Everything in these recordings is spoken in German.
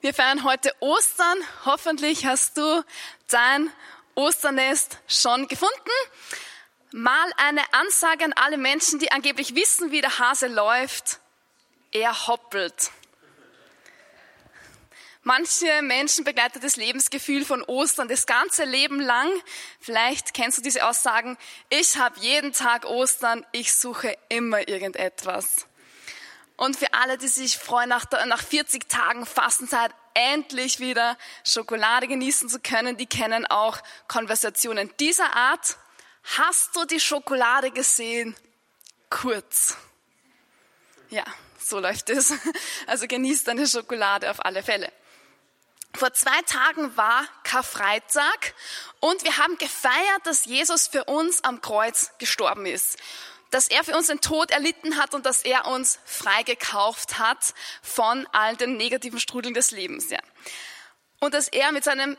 Wir feiern heute Ostern. Hoffentlich hast du dein Osternest schon gefunden. Mal eine Ansage an alle Menschen, die angeblich wissen, wie der Hase läuft. Er hoppelt. Manche Menschen begleitet das Lebensgefühl von Ostern das ganze Leben lang. Vielleicht kennst du diese Aussagen, ich habe jeden Tag Ostern, ich suche immer irgendetwas. Und für alle, die sich freuen, nach, nach 40 Tagen Fastenzeit endlich wieder Schokolade genießen zu können, die kennen auch Konversationen dieser Art. Hast du die Schokolade gesehen? Kurz. Ja, so läuft es. Also genießt deine Schokolade auf alle Fälle. Vor zwei Tagen war Karfreitag und wir haben gefeiert, dass Jesus für uns am Kreuz gestorben ist dass er für uns den Tod erlitten hat und dass er uns freigekauft hat von all den negativen Strudeln des Lebens. Ja. Und dass er mit seinem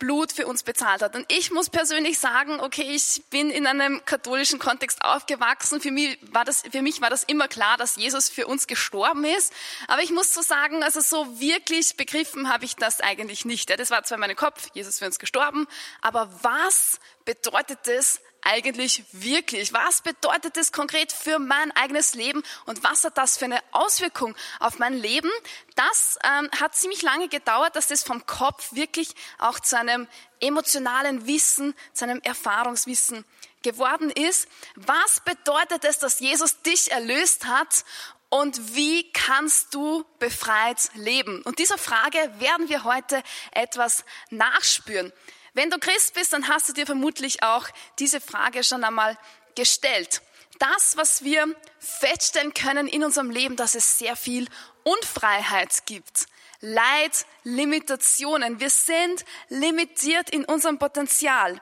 Blut für uns bezahlt hat. Und ich muss persönlich sagen, okay, ich bin in einem katholischen Kontext aufgewachsen. Für mich war das, für mich war das immer klar, dass Jesus für uns gestorben ist. Aber ich muss so sagen, also so wirklich begriffen habe ich das eigentlich nicht. Das war zwar in meinem Kopf, Jesus für uns gestorben. Aber was bedeutet es eigentlich wirklich? Was bedeutet das konkret für mein eigenes Leben und was hat das für eine Auswirkung auf mein Leben? Das ähm, hat ziemlich lange gedauert, dass das vom Kopf wirklich auch zu einem emotionalen Wissen, zu einem Erfahrungswissen geworden ist. Was bedeutet es, dass Jesus dich erlöst hat und wie kannst du befreit leben? Und dieser Frage werden wir heute etwas nachspüren. Wenn du Christ bist, dann hast du dir vermutlich auch diese Frage schon einmal gestellt. Das, was wir feststellen können in unserem Leben, dass es sehr viel Unfreiheit gibt. Leid, Limitationen. Wir sind limitiert in unserem Potenzial.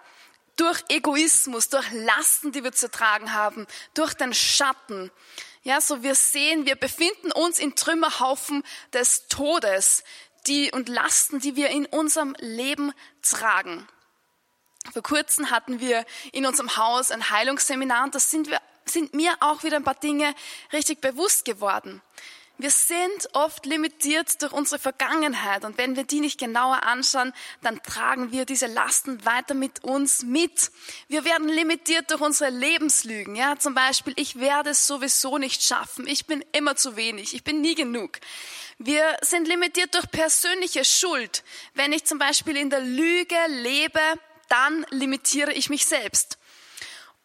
Durch Egoismus, durch Lasten, die wir zu tragen haben, durch den Schatten. Ja, so wir sehen, wir befinden uns in Trümmerhaufen des Todes die und Lasten, die wir in unserem Leben tragen. Vor kurzem hatten wir in unserem Haus ein Heilungsseminar und das sind, sind mir auch wieder ein paar Dinge richtig bewusst geworden. Wir sind oft limitiert durch unsere Vergangenheit und wenn wir die nicht genauer anschauen, dann tragen wir diese Lasten weiter mit uns mit. Wir werden limitiert durch unsere Lebenslügen. Ja, zum Beispiel, ich werde es sowieso nicht schaffen. Ich bin immer zu wenig. Ich bin nie genug. Wir sind limitiert durch persönliche Schuld. Wenn ich zum Beispiel in der Lüge lebe, dann limitiere ich mich selbst.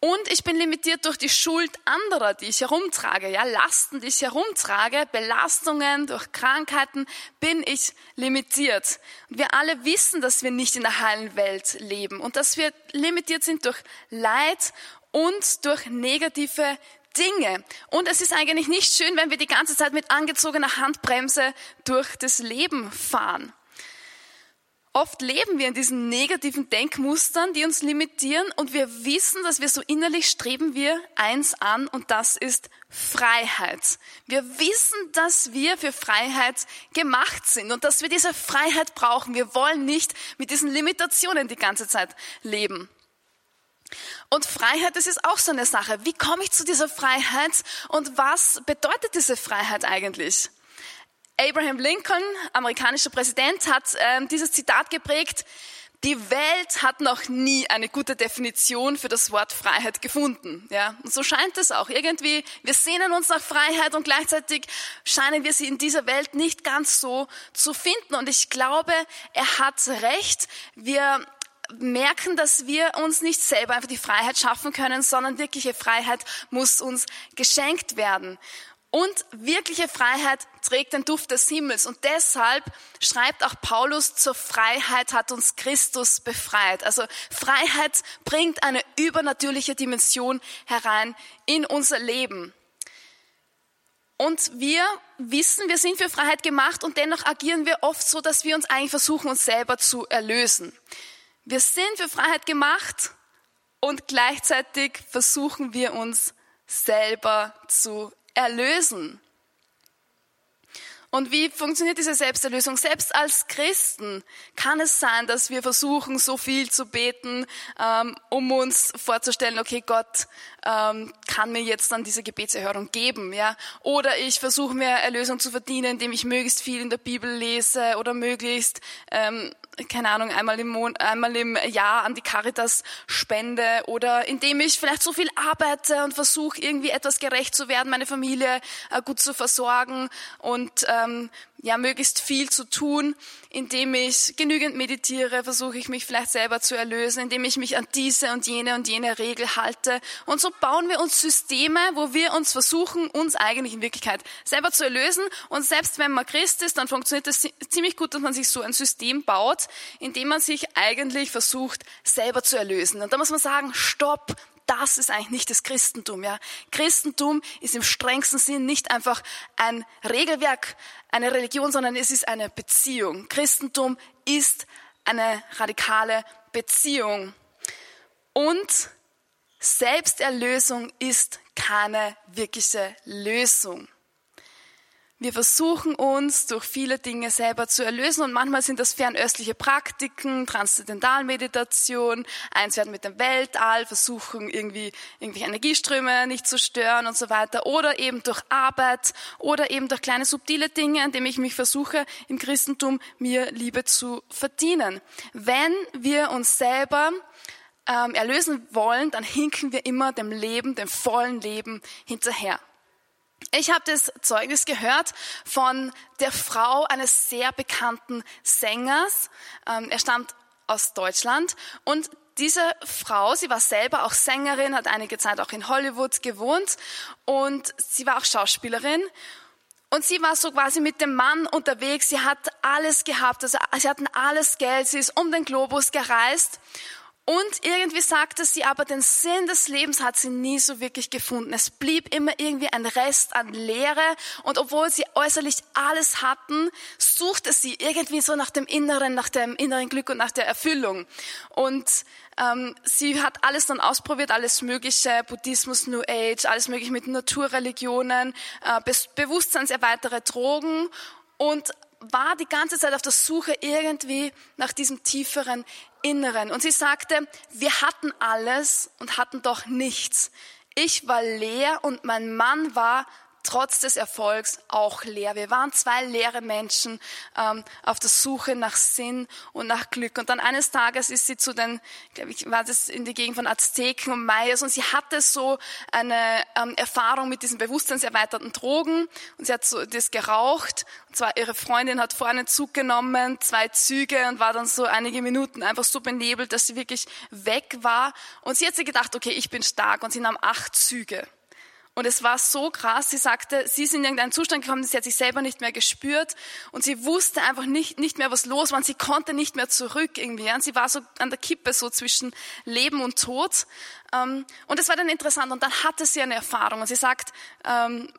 Und ich bin limitiert durch die Schuld anderer, die ich herumtrage. Ja, Lasten, die ich herumtrage, Belastungen durch Krankheiten, bin ich limitiert. Und wir alle wissen, dass wir nicht in der heilen Welt leben und dass wir limitiert sind durch Leid und durch negative Dinge. Und es ist eigentlich nicht schön, wenn wir die ganze Zeit mit angezogener Handbremse durch das Leben fahren. Oft leben wir in diesen negativen Denkmustern, die uns limitieren und wir wissen, dass wir so innerlich streben wir eins an und das ist Freiheit. Wir wissen, dass wir für Freiheit gemacht sind und dass wir diese Freiheit brauchen. Wir wollen nicht mit diesen Limitationen die ganze Zeit leben. Und Freiheit, das ist auch so eine Sache. Wie komme ich zu dieser Freiheit und was bedeutet diese Freiheit eigentlich? Abraham Lincoln, amerikanischer Präsident, hat äh, dieses Zitat geprägt, die Welt hat noch nie eine gute Definition für das Wort Freiheit gefunden. Ja, und so scheint es auch. Irgendwie, wir sehnen uns nach Freiheit und gleichzeitig scheinen wir sie in dieser Welt nicht ganz so zu finden. Und ich glaube, er hat recht. Wir merken, dass wir uns nicht selber einfach die Freiheit schaffen können, sondern wirkliche Freiheit muss uns geschenkt werden. Und wirkliche Freiheit trägt den Duft des Himmels. Und deshalb schreibt auch Paulus, zur Freiheit hat uns Christus befreit. Also Freiheit bringt eine übernatürliche Dimension herein in unser Leben. Und wir wissen, wir sind für Freiheit gemacht und dennoch agieren wir oft so, dass wir uns eigentlich versuchen, uns selber zu erlösen. Wir sind für Freiheit gemacht und gleichzeitig versuchen wir uns selber zu erlösen. Und wie funktioniert diese Selbsterlösung? Selbst als Christen kann es sein, dass wir versuchen, so viel zu beten, ähm, um uns vorzustellen, okay, Gott ähm, kann mir jetzt dann diese Gebetserhörung geben, ja? Oder ich versuche mir Erlösung zu verdienen, indem ich möglichst viel in der Bibel lese oder möglichst ähm, keine Ahnung, einmal im, Mon einmal im Jahr an die Caritas spende oder indem ich vielleicht so viel arbeite und versuche irgendwie etwas gerecht zu werden, meine Familie äh, gut zu versorgen. Und ähm, ja, möglichst viel zu tun, indem ich genügend meditiere, versuche ich mich vielleicht selber zu erlösen, indem ich mich an diese und jene und jene Regel halte. Und so bauen wir uns Systeme, wo wir uns versuchen, uns eigentlich in Wirklichkeit selber zu erlösen. Und selbst wenn man Christ ist, dann funktioniert es ziemlich gut, dass man sich so ein System baut, indem man sich eigentlich versucht, selber zu erlösen. Und da muss man sagen, stopp, das ist eigentlich nicht das Christentum. Ja. Christentum ist im strengsten Sinn nicht einfach ein Regelwerk, eine Religion, sondern es ist eine Beziehung. Christentum ist eine radikale Beziehung. Und Selbsterlösung ist keine wirkliche Lösung. Wir versuchen uns durch viele Dinge selber zu erlösen und manchmal sind das fernöstliche Praktiken, Transzendentalmeditation, eins werden mit dem Weltall, versuchen irgendwie irgendwelche Energieströme nicht zu stören und so weiter oder eben durch Arbeit oder eben durch kleine subtile Dinge, indem ich mich versuche im Christentum mir Liebe zu verdienen. Wenn wir uns selber ähm, erlösen wollen, dann hinken wir immer dem Leben, dem vollen Leben hinterher. Ich habe das Zeugnis gehört von der Frau eines sehr bekannten Sängers. Ähm, er stammt aus Deutschland und diese Frau, sie war selber auch Sängerin, hat einige Zeit auch in Hollywood gewohnt und sie war auch Schauspielerin. Und sie war so quasi mit dem Mann unterwegs. Sie hat alles gehabt, also sie hatten alles Geld. Sie ist um den Globus gereist und irgendwie sagte sie aber, den Sinn des Lebens hat sie nie so wirklich gefunden. Es blieb immer irgendwie ein Rest an Leere. Und obwohl sie äußerlich alles hatten, suchte sie irgendwie so nach dem Inneren, nach dem inneren Glück und nach der Erfüllung. Und ähm, sie hat alles dann ausprobiert, alles Mögliche, Buddhismus, New Age, alles Mögliche mit Naturreligionen, äh, bewusstseinserweitere Drogen. Und war die ganze Zeit auf der Suche irgendwie nach diesem tieferen Inneren. Und sie sagte, wir hatten alles und hatten doch nichts. Ich war leer und mein Mann war trotz des Erfolgs auch leer. Wir waren zwei leere Menschen ähm, auf der Suche nach Sinn und nach Glück. Und dann eines Tages ist sie zu den, glaube ich, war das in die Gegend von Azteken und Mayas und sie hatte so eine ähm, Erfahrung mit diesen bewusstseinserweiterten Drogen und sie hat so das geraucht. Und zwar ihre Freundin hat vorne einen Zug genommen, zwei Züge und war dann so einige Minuten einfach so benebelt, dass sie wirklich weg war. Und sie hat sich gedacht, okay, ich bin stark und sie nahm acht Züge. Und es war so krass. Sie sagte, sie ist in irgendeinen Zustand gekommen, sie hat sich selber nicht mehr gespürt und sie wusste einfach nicht, nicht mehr, was los war. Und sie konnte nicht mehr zurück irgendwie. Und sie war so an der Kippe, so zwischen Leben und Tod. Ähm, und es war dann interessant. Und dann hatte sie eine Erfahrung. Und sie sagt, ähm,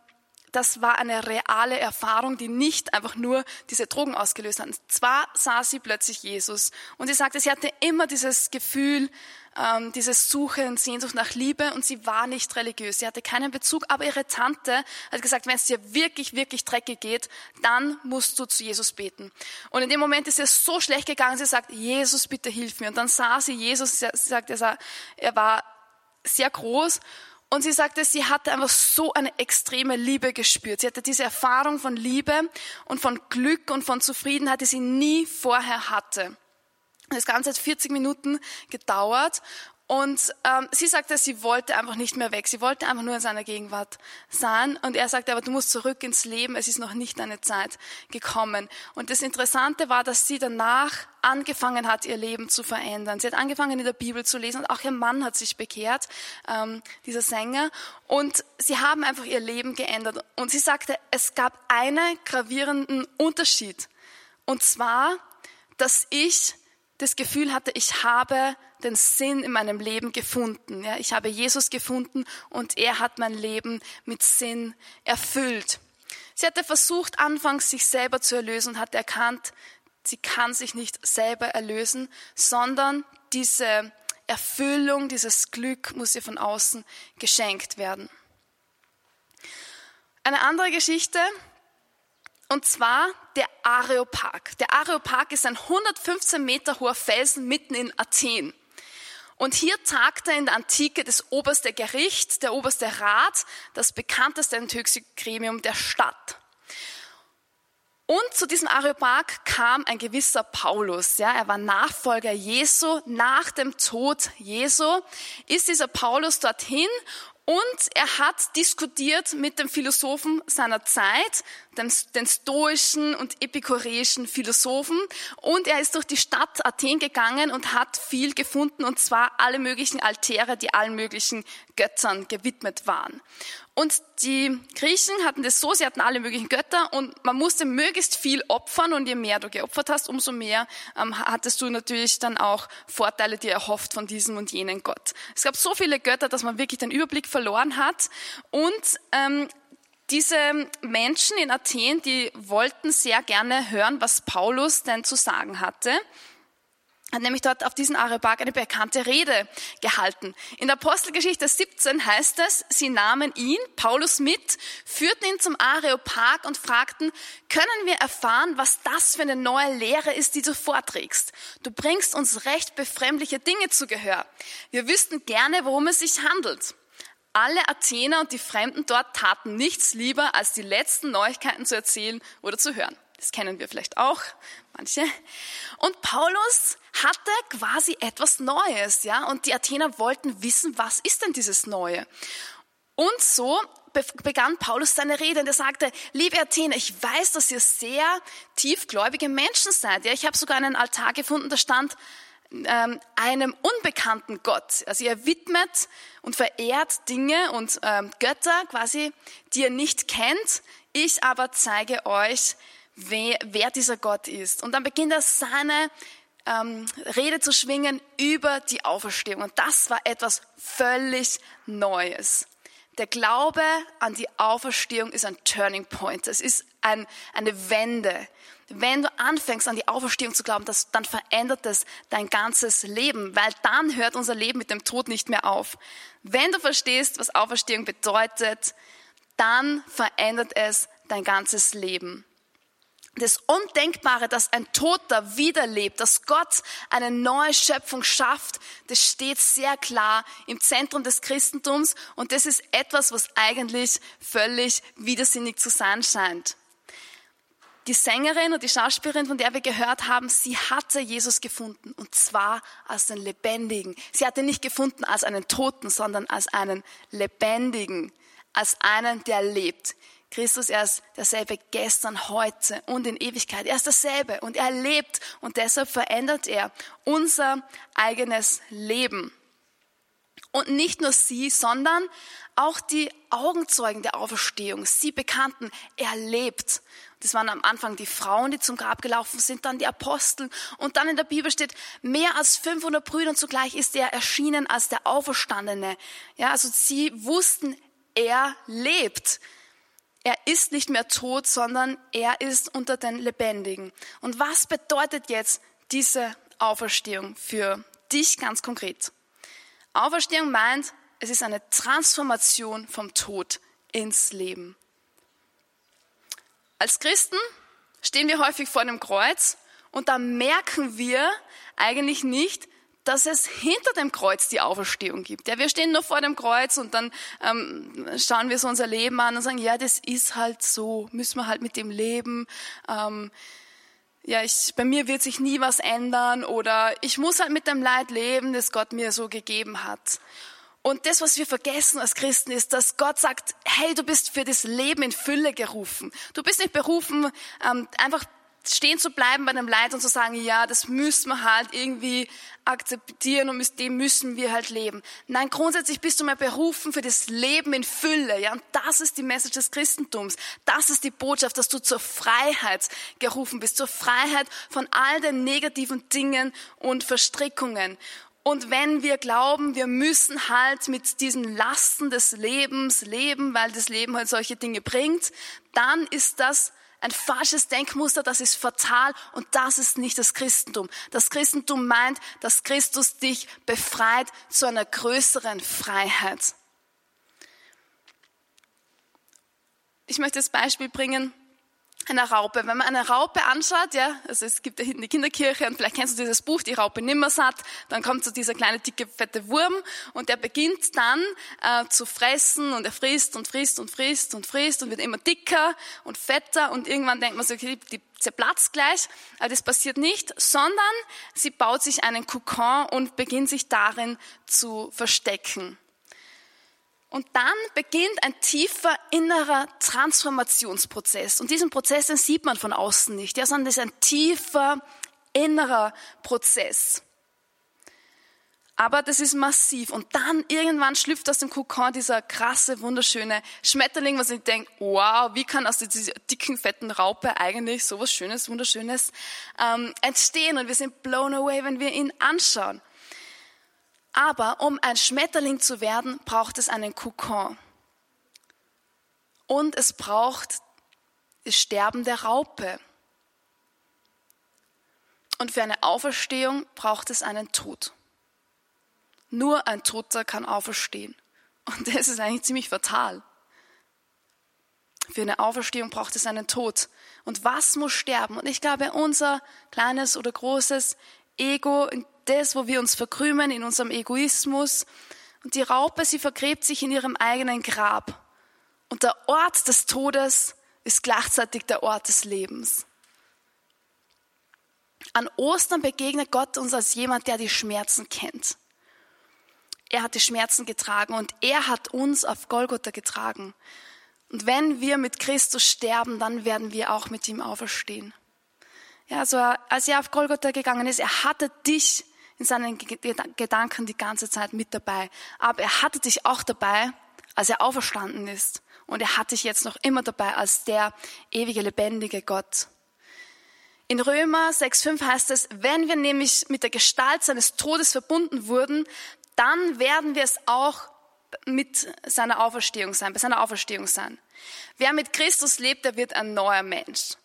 das war eine reale Erfahrung, die nicht einfach nur diese Drogen ausgelöst hat. Zwar sah sie plötzlich Jesus. Und sie sagte, sie hatte immer dieses Gefühl, ähm, diese Suche und Sehnsucht nach Liebe und sie war nicht religiös. Sie hatte keinen Bezug, aber ihre Tante hat gesagt, wenn es dir wirklich, wirklich dreckig geht, dann musst du zu Jesus beten. Und in dem Moment ist es so schlecht gegangen, sie sagt, Jesus, bitte hilf mir. Und dann sah sie Jesus, sie sagt, er war sehr groß und sie sagte, sie hatte einfach so eine extreme Liebe gespürt. Sie hatte diese Erfahrung von Liebe und von Glück und von Zufriedenheit, die sie nie vorher hatte. Das Ganze hat 40 Minuten gedauert und ähm, sie sagte, sie wollte einfach nicht mehr weg. Sie wollte einfach nur in seiner Gegenwart sein. Und er sagte, aber du musst zurück ins Leben. Es ist noch nicht deine Zeit gekommen. Und das Interessante war, dass sie danach angefangen hat, ihr Leben zu verändern. Sie hat angefangen, in der Bibel zu lesen. Und auch ihr Mann hat sich bekehrt, ähm, dieser Sänger. Und sie haben einfach ihr Leben geändert. Und sie sagte, es gab einen gravierenden Unterschied. Und zwar, dass ich das Gefühl hatte, ich habe den Sinn in meinem Leben gefunden. Ja, ich habe Jesus gefunden und er hat mein Leben mit Sinn erfüllt. Sie hatte versucht, anfangs sich selber zu erlösen und hat erkannt, sie kann sich nicht selber erlösen, sondern diese Erfüllung, dieses Glück muss ihr von außen geschenkt werden. Eine andere Geschichte Und zwar der Areopag. Der Areopag ist ein 115 Meter hoher Felsen mitten in Athen. Und hier tagte in der Antike das oberste Gericht, der oberste Rat, das bekannteste und höchste Gremium der Stadt. Und zu diesem Areopag kam ein gewisser Paulus. Ja, er war Nachfolger Jesu. Nach dem Tod Jesu ist dieser Paulus dorthin und er hat diskutiert mit dem Philosophen seiner Zeit, den, stoischen und epikureischen Philosophen. Und er ist durch die Stadt Athen gegangen und hat viel gefunden, und zwar alle möglichen Altäre, die allen möglichen Göttern gewidmet waren. Und die Griechen hatten das so, sie hatten alle möglichen Götter und man musste möglichst viel opfern und je mehr du geopfert hast, umso mehr ähm, hattest du natürlich dann auch Vorteile, die erhofft von diesem und jenen Gott. Es gab so viele Götter, dass man wirklich den Überblick verloren hat und ähm, diese Menschen in Athen, die wollten sehr gerne hören, was Paulus denn zu sagen hatte hat nämlich dort auf diesen Areopag eine bekannte Rede gehalten. In der Apostelgeschichte 17 heißt es, sie nahmen ihn, Paulus, mit, führten ihn zum Areopag und fragten, können wir erfahren, was das für eine neue Lehre ist, die du vorträgst? Du bringst uns recht befremdliche Dinge zu Gehör. Wir wüssten gerne, worum es sich handelt. Alle Athener und die Fremden dort taten nichts lieber, als die letzten Neuigkeiten zu erzählen oder zu hören. Das kennen wir vielleicht auch, manche. Und Paulus hatte quasi etwas Neues, ja, und die Athener wollten wissen, was ist denn dieses Neue? Und so begann Paulus seine Rede und er sagte, liebe Athener, ich weiß, dass ihr sehr tiefgläubige Menschen seid. Ja, ich habe sogar einen Altar gefunden, da stand ähm, einem unbekannten Gott. Also ihr widmet und verehrt Dinge und ähm, Götter quasi, die ihr nicht kennt. Ich aber zeige euch, wer, wer dieser Gott ist. Und dann beginnt er seine ähm, Rede zu schwingen über die Auferstehung. Und das war etwas völlig Neues. Der Glaube an die Auferstehung ist ein Turning Point. Es ist ein, eine Wende. Wenn du anfängst an die Auferstehung zu glauben, das, dann verändert es dein ganzes Leben, weil dann hört unser Leben mit dem Tod nicht mehr auf. Wenn du verstehst, was Auferstehung bedeutet, dann verändert es dein ganzes Leben das Undenkbare, dass ein Toter wiederlebt, dass Gott eine neue Schöpfung schafft, das steht sehr klar im Zentrum des Christentums und das ist etwas, was eigentlich völlig widersinnig zu sein scheint. Die Sängerin und die Schauspielerin, von der wir gehört haben, sie hatte Jesus gefunden und zwar als den Lebendigen. Sie hatte nicht gefunden als einen Toten, sondern als einen Lebendigen, als einen, der lebt. Christus, er ist derselbe gestern, heute und in Ewigkeit. Er ist dasselbe und er lebt und deshalb verändert er unser eigenes Leben. Und nicht nur sie, sondern auch die Augenzeugen der Auferstehung, sie bekannten, er lebt. Das waren am Anfang die Frauen, die zum Grab gelaufen sind, dann die Apostel. Und dann in der Bibel steht, mehr als 500 Brüder und zugleich ist er erschienen als der Auferstandene. Ja, also sie wussten, er lebt. Er ist nicht mehr tot, sondern er ist unter den Lebendigen. Und was bedeutet jetzt diese Auferstehung für dich ganz konkret? Auferstehung meint, es ist eine Transformation vom Tod ins Leben. Als Christen stehen wir häufig vor dem Kreuz und da merken wir eigentlich nicht, dass es hinter dem Kreuz die Auferstehung gibt. Ja, wir stehen nur vor dem Kreuz und dann ähm, schauen wir so unser Leben an und sagen, ja, das ist halt so, müssen wir halt mit dem leben. Ähm, ja, ich, bei mir wird sich nie was ändern oder ich muss halt mit dem Leid leben, das Gott mir so gegeben hat. Und das, was wir vergessen als Christen, ist, dass Gott sagt, hey, du bist für das Leben in Fülle gerufen. Du bist nicht berufen, ähm, einfach stehen zu bleiben bei einem Leid und zu sagen, ja, das müssen wir halt irgendwie akzeptieren und mit dem müssen wir halt leben. Nein, grundsätzlich bist du mal berufen für das Leben in Fülle, ja, und das ist die Message des Christentums. Das ist die Botschaft, dass du zur Freiheit gerufen bist, zur Freiheit von all den negativen Dingen und Verstrickungen. Und wenn wir glauben, wir müssen halt mit diesen Lasten des Lebens leben, weil das Leben halt solche Dinge bringt, dann ist das ein falsches Denkmuster, das ist fatal und das ist nicht das Christentum. Das Christentum meint, dass Christus dich befreit zu einer größeren Freiheit. Ich möchte das Beispiel bringen einer Raupe. Wenn man eine Raupe anschaut, ja, also es gibt da hinten die Kinderkirche und vielleicht kennst du dieses Buch, die Raupe Nimmersatt, dann kommt so dieser kleine, dicke, fette Wurm und der beginnt dann äh, zu fressen und er frisst und frisst und frisst und frisst und wird immer dicker und fetter und irgendwann denkt man so, okay, die zerplatzt gleich, aber das passiert nicht, sondern sie baut sich einen Kokon und beginnt sich darin zu verstecken. Und dann beginnt ein tiefer innerer Transformationsprozess. Und diesen Prozess, den sieht man von außen nicht, ja, sondern das ist ein tiefer innerer Prozess. Aber das ist massiv. Und dann irgendwann schlüpft aus dem Kokon dieser krasse, wunderschöne Schmetterling, was ich denke, wow, wie kann aus dieser dicken, fetten Raupe eigentlich sowas Schönes, Wunderschönes ähm, entstehen? Und wir sind blown away, wenn wir ihn anschauen. Aber um ein Schmetterling zu werden, braucht es einen Kokon. Und es braucht das Sterben der Raupe. Und für eine Auferstehung braucht es einen Tod. Nur ein Toter kann auferstehen. Und das ist eigentlich ziemlich fatal. Für eine Auferstehung braucht es einen Tod. Und was muss sterben? Und ich glaube, unser kleines oder großes Ego, das, wo wir uns verkrümen in unserem Egoismus. Und die Raupe, sie vergräbt sich in ihrem eigenen Grab. Und der Ort des Todes ist gleichzeitig der Ort des Lebens. An Ostern begegnet Gott uns als jemand, der die Schmerzen kennt. Er hat die Schmerzen getragen und er hat uns auf Golgotha getragen. Und wenn wir mit Christus sterben, dann werden wir auch mit ihm auferstehen. Ja, also als er auf Golgotha gegangen ist, er hatte dich in seinen Gedanken die ganze Zeit mit dabei. Aber er hatte dich auch dabei, als er auferstanden ist. Und er hat dich jetzt noch immer dabei als der ewige, lebendige Gott. In Römer 6,5 heißt es, wenn wir nämlich mit der Gestalt seines Todes verbunden wurden, dann werden wir es auch mit seiner Auferstehung sein, bei seiner Auferstehung sein. Wer mit Christus lebt, der wird ein neuer Mensch.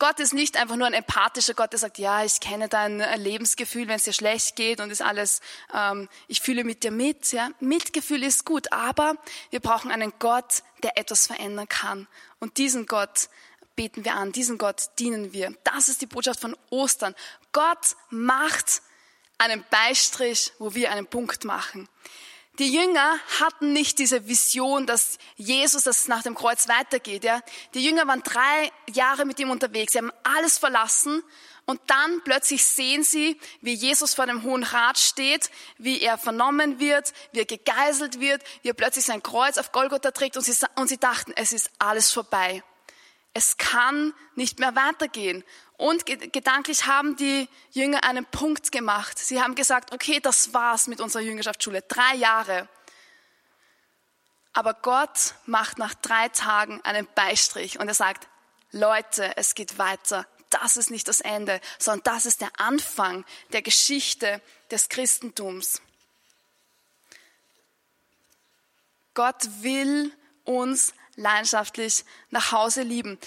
Gott ist nicht einfach nur ein empathischer Gott, der sagt, ja, ich kenne dein Lebensgefühl, wenn es dir schlecht geht und ist alles, ähm, ich fühle mit dir mit. Ja, Mitgefühl ist gut, aber wir brauchen einen Gott, der etwas verändern kann. Und diesen Gott beten wir an, diesen Gott dienen wir. Das ist die Botschaft von Ostern. Gott macht einen Beistrich, wo wir einen Punkt machen. Die Jünger hatten nicht diese Vision, dass Jesus, dass es nach dem Kreuz weitergeht. Ja? Die Jünger waren drei Jahre mit ihm unterwegs. Sie haben alles verlassen und dann plötzlich sehen sie, wie Jesus vor dem Hohen Rat steht, wie er vernommen wird, wie er gegeißelt wird, wie er plötzlich sein Kreuz auf Golgotha trägt und sie, und sie dachten, es ist alles vorbei. Es kann nicht mehr weitergehen. Und gedanklich haben die Jünger einen Punkt gemacht. Sie haben gesagt, okay, das war's mit unserer Jüngerschaftsschule. Drei Jahre. Aber Gott macht nach drei Tagen einen Beistrich und er sagt, Leute, es geht weiter. Das ist nicht das Ende, sondern das ist der Anfang der Geschichte des Christentums. Gott will uns leidenschaftlich nach Hause lieben.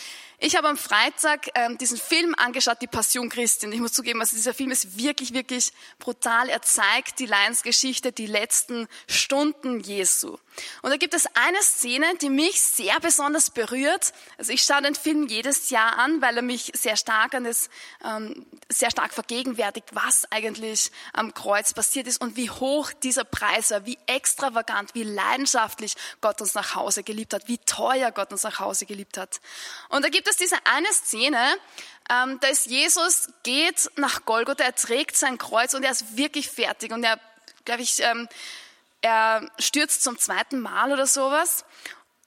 Ich habe am Freitag ähm, diesen Film angeschaut, Die Passion Christi. Und ich muss zugeben, also dieser Film ist wirklich, wirklich brutal. Er zeigt die Leidensgeschichte, die letzten Stunden Jesu. Und da gibt es eine Szene, die mich sehr besonders berührt. Also ich schaue den Film jedes Jahr an, weil er mich sehr stark an das, ähm, sehr stark vergegenwärtigt, was eigentlich am Kreuz passiert ist und wie hoch dieser Preis war, wie extravagant, wie leidenschaftlich Gott uns nach Hause geliebt hat, wie teuer Gott uns nach Hause geliebt hat. Und da gibt es es diese eine Szene, ähm, da ist Jesus, geht nach Golgotha, er trägt sein Kreuz und er ist wirklich fertig und er, glaube ich, ähm, er stürzt zum zweiten Mal oder sowas.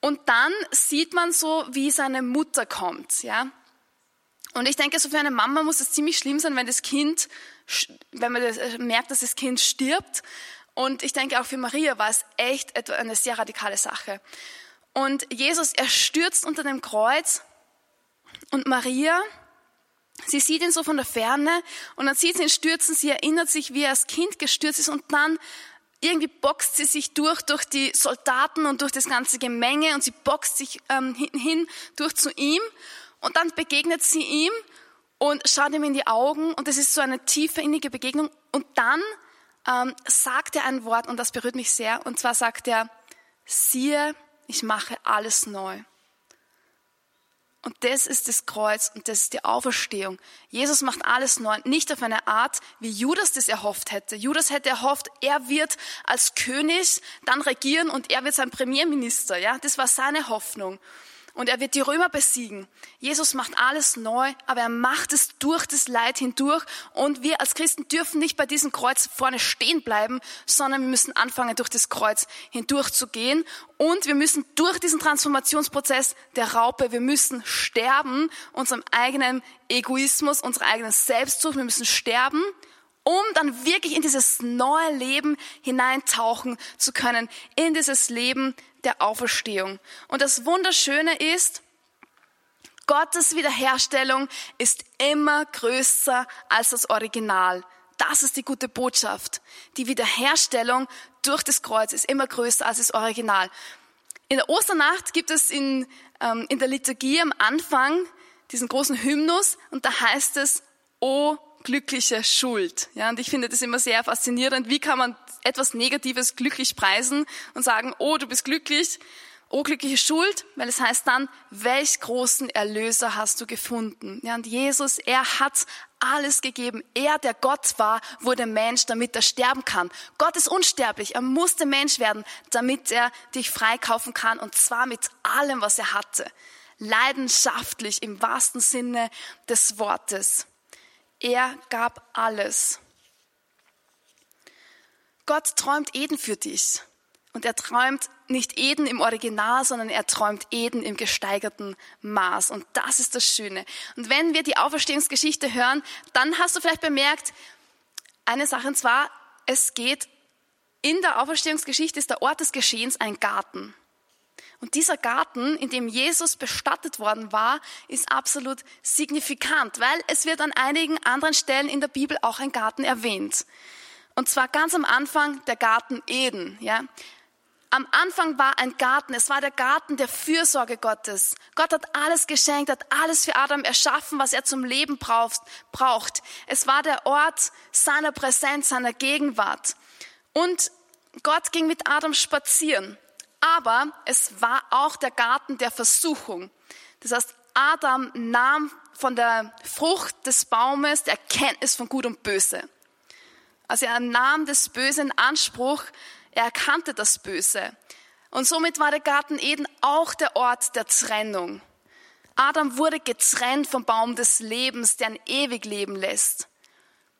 Und dann sieht man so, wie seine Mutter kommt, ja. Und ich denke, so für eine Mama muss es ziemlich schlimm sein, wenn das Kind, wenn man das, äh, merkt, dass das Kind stirbt. Und ich denke, auch für Maria war es echt eine sehr radikale Sache. Und Jesus, er stürzt unter dem Kreuz und Maria, sie sieht ihn so von der Ferne und dann sieht sie ihn stürzen, sie erinnert sich, wie er als Kind gestürzt ist und dann irgendwie boxt sie sich durch, durch die Soldaten und durch das ganze Gemenge und sie boxt sich ähm, hin durch zu ihm und dann begegnet sie ihm und schaut ihm in die Augen und es ist so eine tiefe, innige Begegnung und dann ähm, sagt er ein Wort und das berührt mich sehr und zwar sagt er, siehe, ich mache alles neu. Und das ist das Kreuz und das ist die Auferstehung. Jesus macht alles neu, nicht auf eine Art, wie Judas das erhofft hätte. Judas hätte erhofft, er wird als König dann regieren und er wird sein Premierminister. Ja, das war seine Hoffnung und er wird die Römer besiegen. Jesus macht alles neu, aber er macht es durch das Leid hindurch und wir als Christen dürfen nicht bei diesem Kreuz vorne stehen bleiben, sondern wir müssen anfangen, durch das Kreuz hindurch zu gehen und wir müssen durch diesen Transformationsprozess der Raupe, wir müssen sterben, unserem eigenen Egoismus, unserer eigenen Selbstsucht, wir müssen sterben um dann wirklich in dieses neue Leben hineintauchen zu können, in dieses Leben der Auferstehung. Und das Wunderschöne ist, Gottes Wiederherstellung ist immer größer als das Original. Das ist die gute Botschaft. Die Wiederherstellung durch das Kreuz ist immer größer als das Original. In der Osternacht gibt es in, ähm, in der Liturgie am Anfang diesen großen Hymnus und da heißt es, O glückliche Schuld. Ja, und ich finde das immer sehr faszinierend. Wie kann man etwas Negatives glücklich preisen und sagen, oh, du bist glücklich, oh, glückliche Schuld, weil es heißt dann, welch großen Erlöser hast du gefunden? Ja, und Jesus, er hat alles gegeben. Er, der Gott war, wurde Mensch, damit er sterben kann. Gott ist unsterblich. Er musste Mensch werden, damit er dich freikaufen kann und zwar mit allem, was er hatte. Leidenschaftlich im wahrsten Sinne des Wortes. Er gab alles. Gott träumt Eden für dich. Und er träumt nicht Eden im Original, sondern er träumt Eden im gesteigerten Maß. Und das ist das Schöne. Und wenn wir die Auferstehungsgeschichte hören, dann hast du vielleicht bemerkt, eine Sache, und zwar, es geht in der Auferstehungsgeschichte ist der Ort des Geschehens ein Garten. Und dieser Garten, in dem Jesus bestattet worden war, ist absolut signifikant, weil es wird an einigen anderen Stellen in der Bibel auch ein Garten erwähnt. Und zwar ganz am Anfang der Garten Eden, ja. Am Anfang war ein Garten, es war der Garten der Fürsorge Gottes. Gott hat alles geschenkt, hat alles für Adam erschaffen, was er zum Leben braucht. Es war der Ort seiner Präsenz, seiner Gegenwart. Und Gott ging mit Adam spazieren aber es war auch der Garten der Versuchung. Das heißt, Adam nahm von der Frucht des Baumes der Erkenntnis von Gut und Böse. Also er nahm das Böse in Anspruch, er erkannte das Böse. Und somit war der Garten Eden auch der Ort der Trennung. Adam wurde getrennt vom Baum des Lebens, der ein ewig leben lässt.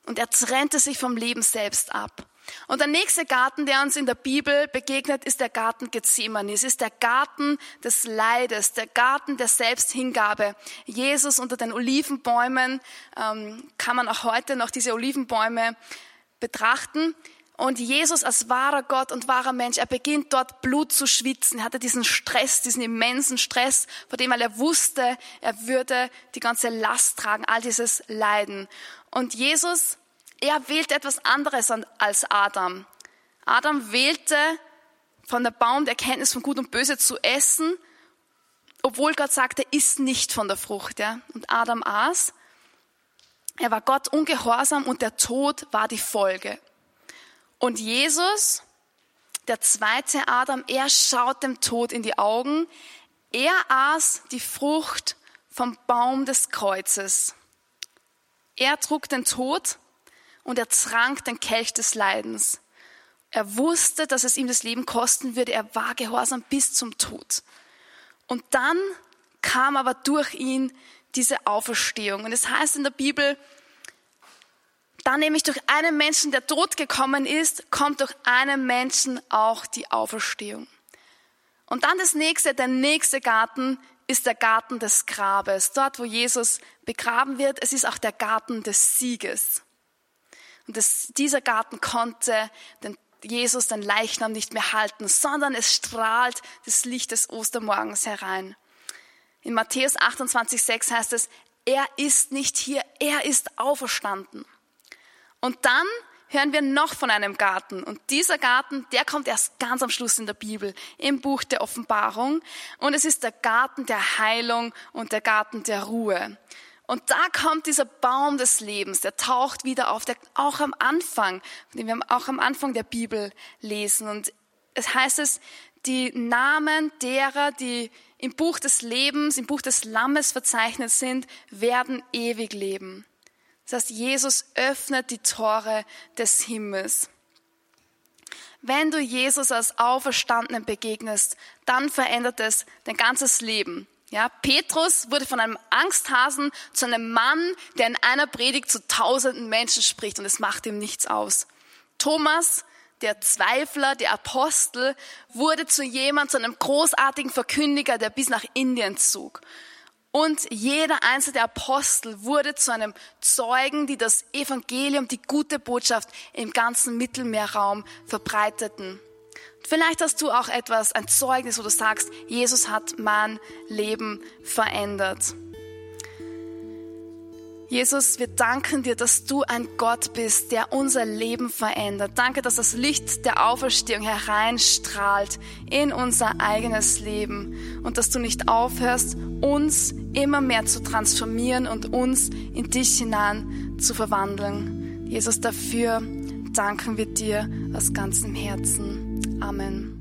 Und er trennte sich vom Leben selbst ab. Und der nächste Garten, der uns in der Bibel begegnet, ist der Garten Gethsemane. Es ist der Garten des Leides, der Garten der Selbsthingabe. Jesus unter den Olivenbäumen ähm, kann man auch heute noch diese Olivenbäume betrachten. Und Jesus als wahrer Gott und wahrer Mensch, er beginnt dort Blut zu schwitzen. Er hatte diesen Stress, diesen immensen Stress, vor dem er wusste, er würde die ganze Last tragen, all dieses Leiden. Und Jesus er wählte etwas anderes als Adam. Adam wählte von der Baum der Kenntnis von Gut und Böse zu essen, obwohl Gott sagte, iss nicht von der Frucht. Ja? Und Adam aß. Er war Gott ungehorsam und der Tod war die Folge. Und Jesus, der zweite Adam, er schaut dem Tod in die Augen. Er aß die Frucht vom Baum des Kreuzes. Er trug den Tod und er trank den Kelch des Leidens. Er wusste, dass es ihm das Leben kosten würde. Er war gehorsam bis zum Tod. Und dann kam aber durch ihn diese Auferstehung. Und es heißt in der Bibel, dann nämlich durch einen Menschen, der tot gekommen ist, kommt durch einen Menschen auch die Auferstehung. Und dann das nächste, der nächste Garten ist der Garten des Grabes. Dort, wo Jesus begraben wird, es ist auch der Garten des Sieges. Und das, dieser Garten konnte den Jesus den Leichnam nicht mehr halten, sondern es strahlt das Licht des Ostermorgens herein. In Matthäus 28,6 heißt es, er ist nicht hier, er ist auferstanden. Und dann hören wir noch von einem Garten. Und dieser Garten, der kommt erst ganz am Schluss in der Bibel, im Buch der Offenbarung. Und es ist der Garten der Heilung und der Garten der Ruhe. Und da kommt dieser Baum des Lebens, der taucht wieder auf, der auch am Anfang, den wir auch am Anfang der Bibel lesen. Und es heißt es, die Namen derer, die im Buch des Lebens, im Buch des Lammes verzeichnet sind, werden ewig leben. Das heißt, Jesus öffnet die Tore des Himmels. Wenn du Jesus als Auferstandenen begegnest, dann verändert es dein ganzes Leben. Ja, Petrus wurde von einem Angsthasen zu einem Mann, der in einer Predigt zu tausenden Menschen spricht und es macht ihm nichts aus. Thomas der Zweifler, der Apostel, wurde zu jemand, zu einem großartigen Verkündiger, der bis nach Indien zog. Und jeder einzelne Apostel wurde zu einem Zeugen, die das Evangelium, die gute Botschaft im ganzen Mittelmeerraum verbreiteten. Vielleicht hast du auch etwas, ein Zeugnis, wo du sagst, Jesus hat mein Leben verändert. Jesus, wir danken dir, dass du ein Gott bist, der unser Leben verändert. Danke, dass das Licht der Auferstehung hereinstrahlt in unser eigenes Leben und dass du nicht aufhörst, uns immer mehr zu transformieren und uns in dich hinein zu verwandeln. Jesus, dafür danken wir dir aus ganzem Herzen. Amen.